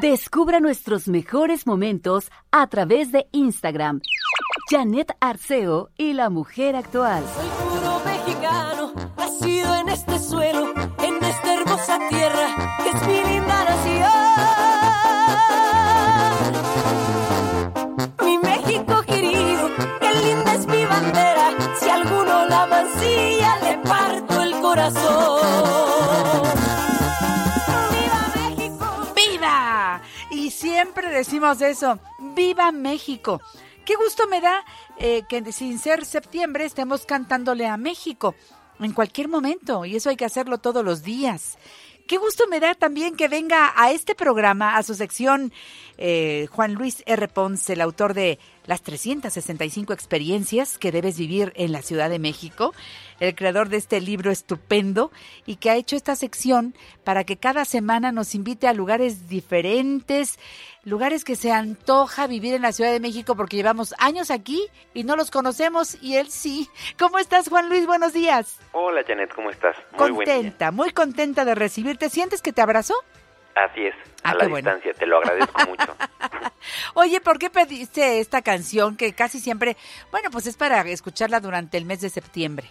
Descubra nuestros mejores momentos a través de Instagram. Janet Arceo y la mujer actual. Soy puro mexicano, nacido en este suelo, en esta hermosa tierra que es mi linda nación. Mi México querido, qué linda es mi bandera. Si alguno la mancilla, le parto el corazón. Decimos eso, ¡Viva México! Qué gusto me da eh, que sin ser septiembre estemos cantándole a México en cualquier momento y eso hay que hacerlo todos los días. Qué gusto me da también que venga a este programa, a su sección, eh, Juan Luis R. Ponce, el autor de Las 365 experiencias que debes vivir en la Ciudad de México, el creador de este libro estupendo y que ha hecho esta sección para que cada semana nos invite a lugares diferentes, lugares que se antoja vivir en la Ciudad de México porque llevamos años aquí y no los conocemos y él sí. ¿Cómo estás, Juan Luis? Buenos días. Hola, Janet, ¿cómo estás? Muy buen día. Contenta, muy contenta de recibirte. ¿Sientes que te abrazó? Así es, Ah, a la bueno. distancia, te lo agradezco mucho. Oye, ¿por qué pediste esta canción que casi siempre, bueno, pues es para escucharla durante el mes de septiembre?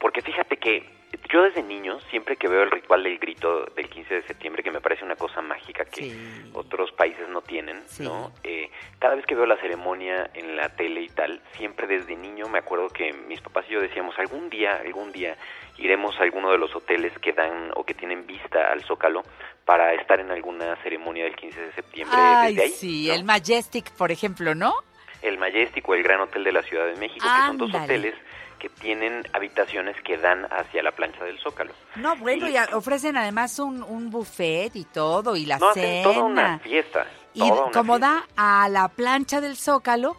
Porque fíjate que yo desde niño, siempre que veo el ritual del grito del 15 de septiembre, que me parece una cosa mágica que Sí. otros países no tienen, Sí. ¿no? Eh, cada vez que veo la ceremonia en la tele y tal, siempre desde niño me acuerdo que mis papás y yo decíamos, algún día, algún día iremos a alguno de los hoteles que dan o que tienen vista al Zócalo para estar en alguna ceremonia del 15 de septiembre Ay, desde ahí. sí, ¿no? el Majestic, por ejemplo, ¿no? el Majestic o el Gran Hotel de la Ciudad de México, que son dos hoteles que tienen habitaciones que dan hacia la plancha del Zócalo. No, bueno, y ofrecen además un, un buffet y todo, y la No, hacen toda una fiesta. Y toda una como fiesta. da a la plancha del Zócalo,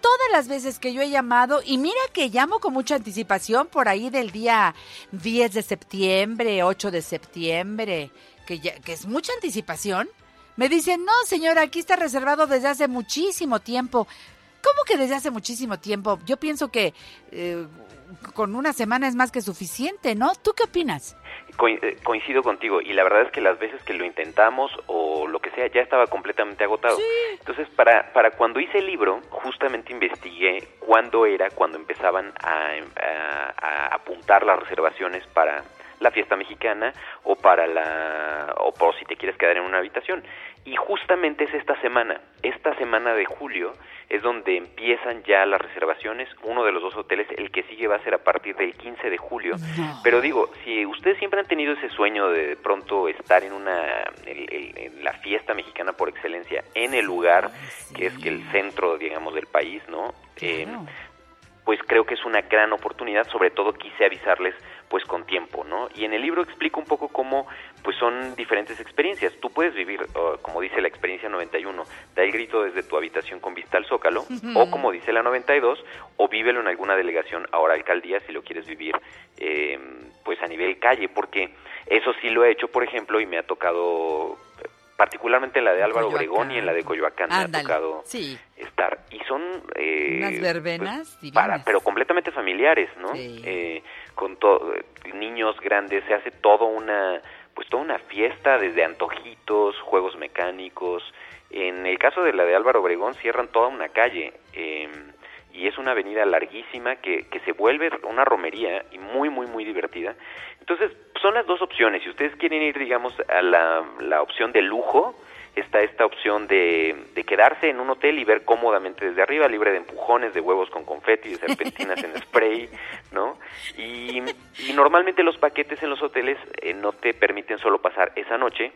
todas las veces que yo he llamado, y mira que llamo con mucha anticipación por ahí del día 10 de septiembre, 8 de septiembre, que, ya- que es mucha anticipación, me dicen, no señora, aquí está reservado desde hace muchísimo tiempo. ¿Cómo que desde hace muchísimo tiempo? Yo pienso que eh, con una semana es más que suficiente, ¿no? ¿Tú qué opinas? Co- eh, coincido contigo y la verdad es que las veces que lo intentamos o lo que sea ya estaba completamente agotado. Entonces, para, para cuando hice el libro, justamente investigué cuándo era cuando empezaban a, a- a apuntar las reservaciones para la fiesta mexicana o para la o por si te quieres quedar en una habitación. Y justamente es esta semana, esta semana de julio es donde empiezan ya las reservaciones. Uno de los dos hoteles, el que sigue va a ser a partir del 15 de julio. No. Pero digo, si ustedes siempre han tenido ese sueño de, de pronto estar en una el- el- en la fiesta mexicana por excelencia en el lugar Ay, que es que el centro, digamos, del país, ¿no? Eh, Claro. pues creo que es una gran oportunidad, sobre todo quise avisarles pues con tiempo, ¿no? Y en el libro explico un poco cómo pues son diferentes experiencias. Tú puedes vivir, uh, como dice la experiencia 91, da el grito desde tu habitación con vista al Zócalo, o como dice la 92, o vívelo en alguna delegación, ahora alcaldía, si lo quieres vivir eh, pues a nivel calle, porque eso sí lo he hecho, por ejemplo, y me ha tocado particularmente en la de Álvaro. Obregón y en la de Coyoacán me ha tocado sí. estar y son eh, Unas verbenas pues, para pero completamente familiares no Sí. Eh, con niños grandes se hace todo una pues toda una fiesta desde antojitos juegos mecánicos. En el caso de la de Álvaro Obregón cierran toda una calle eh, y es una avenida larguísima que, que se vuelve una romería y muy muy muy divertida. Entonces son las dos opciones. Si ustedes quieren ir digamos a la, la opción de lujo está esta opción de, de quedarse en un hotel y ver cómodamente desde arriba, libre de empujones, de huevos con confeti, de serpentinas en spray, ¿no? Y, normalmente los paquetes en los hoteles eh, no te permiten solo pasar esa noche,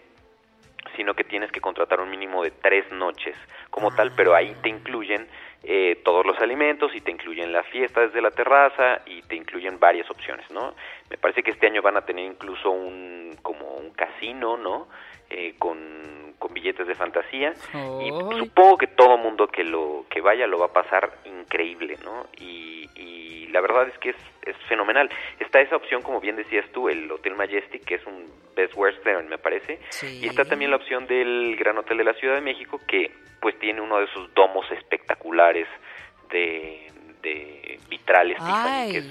sino que tienes que contratar un mínimo de tres noches como tal, pero ahí te incluyen eh, todos los alimentos y te incluyen la fiesta desde la terraza y te incluyen varias opciones, ¿no? Me parece que este año van a tener incluso un como un casino, ¿no? Eh, con, con billetes de fantasía y supongo que todo mundo que lo que vaya lo va a pasar increíble, ¿no? Y, y la verdad es que es, es fenomenal. Está esa opción, como bien decías tú, el Hotel Majestic, que es un Best Western, me parece, Sí. y está también la opción del Gran Hotel de la Ciudad de México, que pues tiene uno de esos domos espectaculares de, de vitrales Tiffany, que Ay, es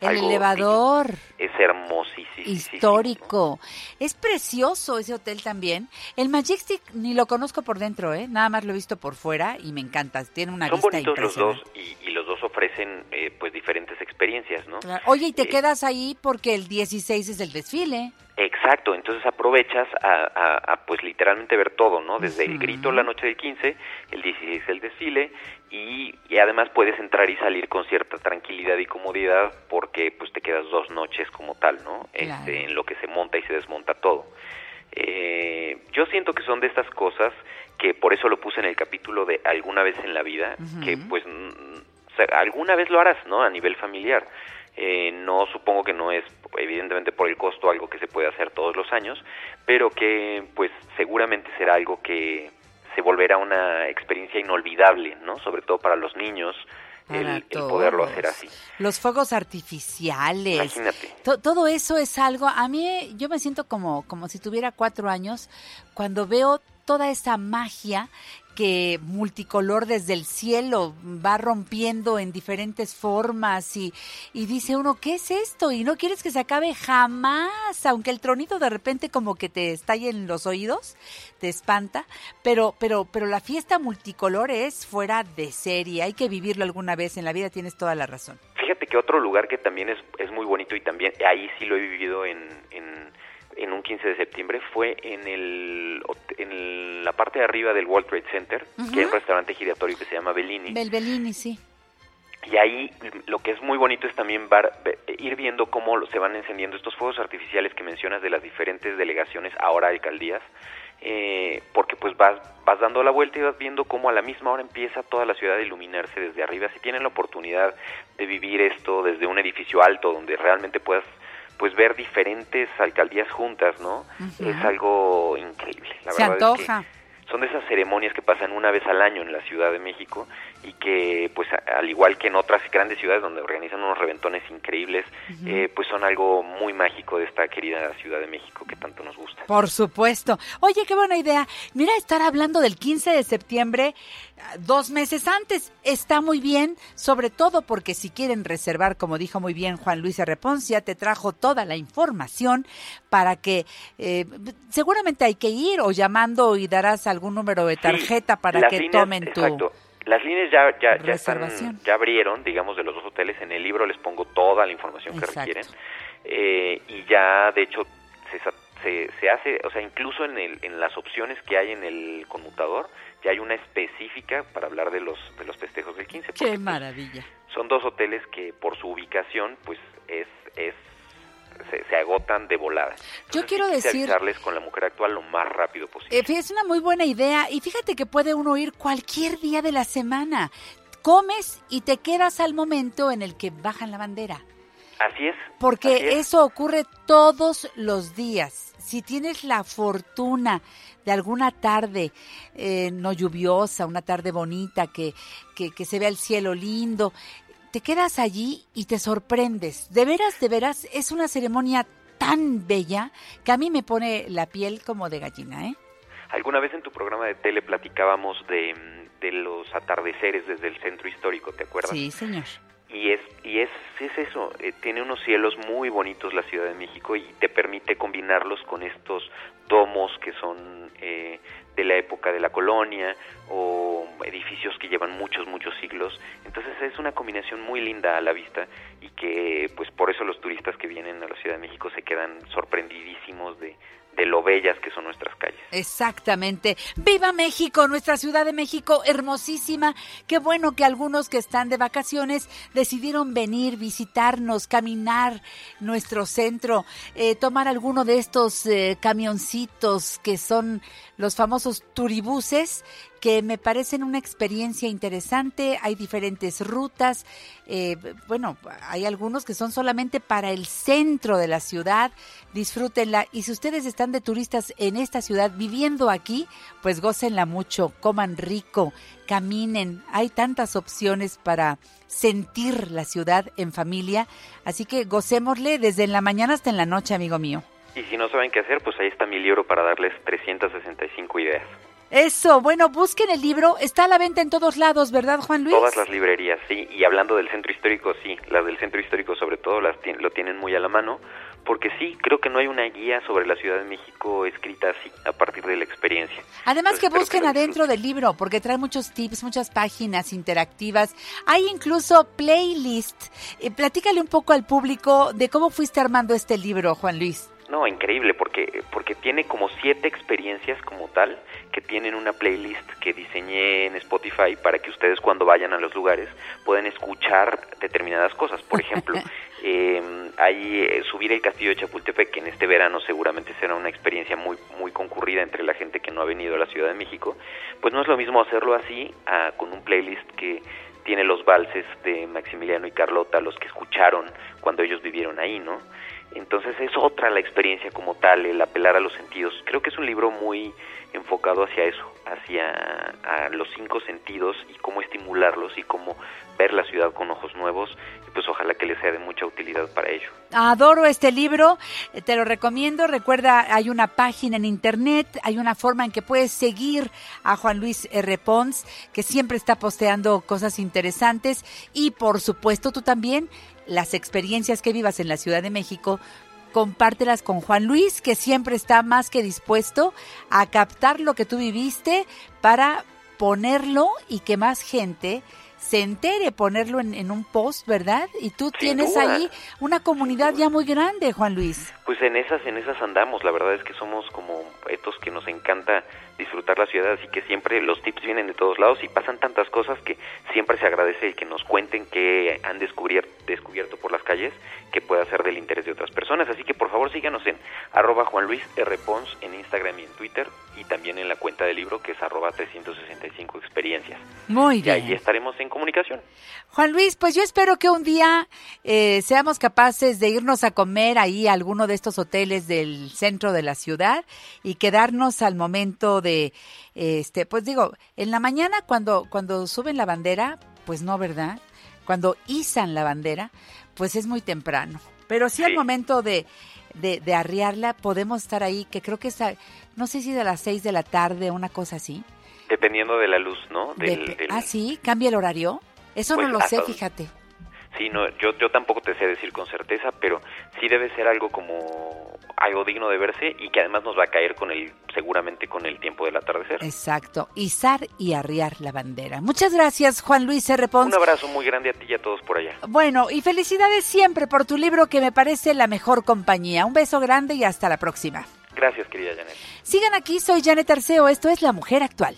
el algo elevador. Es hermosísimo. Histórico. Es precioso ese hotel también. El Majestic ni lo conozco por dentro, ¿eh? Nada más lo he visto por fuera y me encanta. Tiene una Son vista bonitos los dos y, y los dos ofrecen eh, pues diferentes experiencias, ¿no? Claro. Oye, y te Eh, quedas ahí porque el 16 es el desfile. Exacto, entonces aprovechas a, a- a, pues literalmente ver todo, ¿no? Desde el grito la noche del 15, el 16 el desfile y, y además puedes entrar y salir con cierta tranquilidad y comodidad porque pues te quedas dos noches como tal, ¿no? Claro. Este, en lo que se monta y se desmonta todo. Eh, yo siento que son de estas cosas que por eso lo puse en el capítulo de alguna vez en la vida, que pues o sea, alguna vez lo harás, ¿no? A nivel familiar. Eh, no supongo que no es evidentemente por el costo algo que se puede hacer todos los años, pero que pues seguramente será algo que se volverá una experiencia inolvidable, ¿no? Sobre todo para los niños, el, poderlo hacer así. Los fuegos artificiales. Imagínate. To- todo eso es algo, a mí yo me siento como, como si tuviera cuatro años cuando veo toda esa magia que multicolor desde el cielo va rompiendo en diferentes formas y, y dice uno, ¿qué es esto? Y no quieres que se acabe jamás, aunque el tronito de repente como que te estalle en los oídos, te espanta, pero, pero, pero la fiesta multicolor es fuera de serie, hay que vivirlo alguna vez en la vida, tienes toda la razón. Fíjate que otro lugar que también es, es muy bonito y también ahí sí lo he vivido en, en, en un 15 de septiembre fue en el en la parte de arriba del World Trade Center, que hay un restaurante giratorio que se llama Bellini. Belbelini, sí. Y ahí lo que es muy bonito es también ve- ir viendo cómo se van encendiendo estos fuegos artificiales que mencionas de las diferentes delegaciones, ahora alcaldías, eh, porque pues vas, vas dando la vuelta y vas viendo cómo a la misma hora empieza toda la ciudad a iluminarse desde arriba. Si tienen la oportunidad de vivir esto desde un edificio alto donde realmente puedas pues ver diferentes alcaldías juntas, ¿no? Es algo increíble. La Se verdad es que antoja. son de esas ceremonias que pasan una vez al año en la Ciudad de México y que, pues, al igual que en otras grandes ciudades donde organizan unos reventones increíbles, eh, pues son algo muy mágico de esta querida Ciudad de México que tanto nos gusta. Por supuesto. Oye, qué buena idea. Mira, estar hablando del 15 de septiembre ah, dos meses antes está muy bien, sobre todo porque si quieren reservar, como dijo muy bien Juan Luis Reponcia, te trajo toda la información para que eh, seguramente hay que ir o llamando y darás algún número de Sí, tarjeta para que líneas- tomen tu... Exacto. Las líneas ya, ya, ya, están, ya abrieron, digamos, de los dos hoteles. En el libro les pongo toda la información que requieren. Eh, y ya, de hecho, se, se, se hace, o sea, incluso en, el, en las opciones que hay en el conmutador, ya hay una específica para hablar de los, de los festejos del 15. porque, Qué pues, maravilla. son dos hoteles que por su ubicación, pues, es... es se, se agotan de volada. Yo quiero decir- con la mujer actual lo más rápido posible. Eh, es una muy buena idea y fíjate que puede uno ir cualquier día de la semana. Comes y te quedas al momento en el que bajan la bandera. Así es. Porque así es. eso ocurre todos los días. Si tienes la fortuna de alguna tarde eh, no lluviosa, una tarde bonita, que, que, que se vea el cielo lindo, te quedas allí y te sorprendes. De veras, de veras, es una ceremonia tan bella que a mí me pone la piel como de gallina, ¿eh? Alguna vez en tu programa de tele platicábamos de, mm, de los atardeceres desde el centro histórico, ¿te acuerdas? Sí, señor. Y es y es, es eso, eh, tiene unos cielos muy bonitos la Ciudad de México y te permite combinarlos con estos domos que son eh, de la época de la colonia o es una combinación muy linda a la vista y que pues por eso los turistas que vienen a la Ciudad de México se quedan sorprendidísimos de, de lo bellas que son nuestras calles. Exactamente. ¡Viva México! Nuestra Ciudad de México, hermosísima. Qué bueno que algunos que están de vacaciones decidieron venir, visitarnos, caminar nuestro centro, eh, tomar alguno de estos eh, camioncitos que son los famosos turibuses que me parecen una experiencia interesante. Hay diferentes rutas. eh, bueno, hay algunos que son solamente para el centro de la ciudad. Disfrútenla. Y si ustedes están de turistas en esta ciudad viviendo aquí, pues gócenla mucho, coman rico, caminen. Hay tantas opciones para sentir la ciudad en familia. Así que gocémosle desde en la mañana hasta en la noche, amigo mío. Y si no saben qué hacer, pues ahí está mi libro para darles 365 ideas. Eso, bueno, busquen el libro, está a la venta en todos lados, ¿verdad, Juan Luis? Todas las librerías, sí, y hablando del centro histórico, sí, las del centro histórico sobre todo las lo tienen muy a la mano, porque sí, creo que no hay una guía sobre la Ciudad de México escrita así, a partir de la experiencia. Además que busquen adentro del libro, porque trae muchos tips, muchas páginas interactivas, hay incluso playlist. Eh, platícale un poco al público de cómo fuiste armando este libro, Juan Luis. No, increíble, porque, porque tiene como siete experiencias como tal, que tienen una playlist que diseñé en Spotify para que ustedes cuando vayan a los lugares puedan escuchar determinadas cosas. Por ejemplo, eh, ahí eh, subir el castillo de Chapultepec, que en este verano seguramente será una experiencia muy, muy concurrida entre la gente que no ha venido a la Ciudad de México, pues no es lo mismo hacerlo así con un playlist que tiene los valses de Maximiliano y Carlota, los que escucharon cuando ellos vivieron ahí, ¿no? Entonces es otra la experiencia como tal, el apelar a los sentidos. Creo que es un libro muy enfocado hacia eso, hacia a los cinco sentidos y cómo estimularlos y cómo ver la ciudad con ojos nuevos y pues ojalá que les sea de mucha utilidad para ello. Adoro este libro, eh, te lo recomiendo. Recuerda, hay una página en internet, hay una forma en que puedes seguir a Juan Luis R. Pons, que siempre está posteando cosas interesantes y por supuesto tú también las experiencias que vivas en la Ciudad de México, compártelas con Juan Luis, que siempre está más que dispuesto a captar lo que tú viviste para ponerlo y que más gente se entere, ponerlo en, un post, ¿verdad? Y tú tienes ahí una comunidad ya muy grande, Juan Luis. Pues en esas, en esas andamos, la verdad es que somos como estos que nos encanta disfrutar la ciudad, así que siempre los tips vienen de todos lados y pasan tantas cosas que siempre se agradece que nos cuenten qué han descubierto, descubierto por las calles que pueda ser del interés de otras personas. Así que por favor síganos en arroba Juan Luis R. Pons en Instagram y en Twitter y también en la cuenta del libro que es arroba 365 experiencias. Muy bien. Y ahí estaremos en comunicación. Juan Luis, pues yo espero que un día eh, seamos capaces de irnos a comer ahí a alguno de estos hoteles del centro de la ciudad y quedarnos al momento de este, pues digo, en la mañana cuando, cuando suben la bandera, pues no, ¿verdad? Cuando izan la bandera, pues es muy temprano. Pero sí, al momento de, de, arriarla, podemos estar ahí, que creo que es, no sé si de las seis de la tarde, una cosa así. Dependiendo de la luz, ¿no? Ah, sí, cambia el horario. Eso no pues lo sé, fíjate. Sí, no, yo, yo tampoco te sé decir con certeza, pero sí debe ser algo como algo digno de verse y que además nos va a caer con el seguramente con el tiempo del atardecer. Exacto, izar y arriar la bandera. Muchas gracias, Juan Luis R. Pons. Un abrazo muy grande a ti y a todos por allá. Bueno, y felicidades siempre por tu libro que me parece la mejor compañía. Un beso grande y hasta la próxima. Gracias, querida Janet. Sigan aquí, soy Janet Arceo, esto es La Mujer Actual.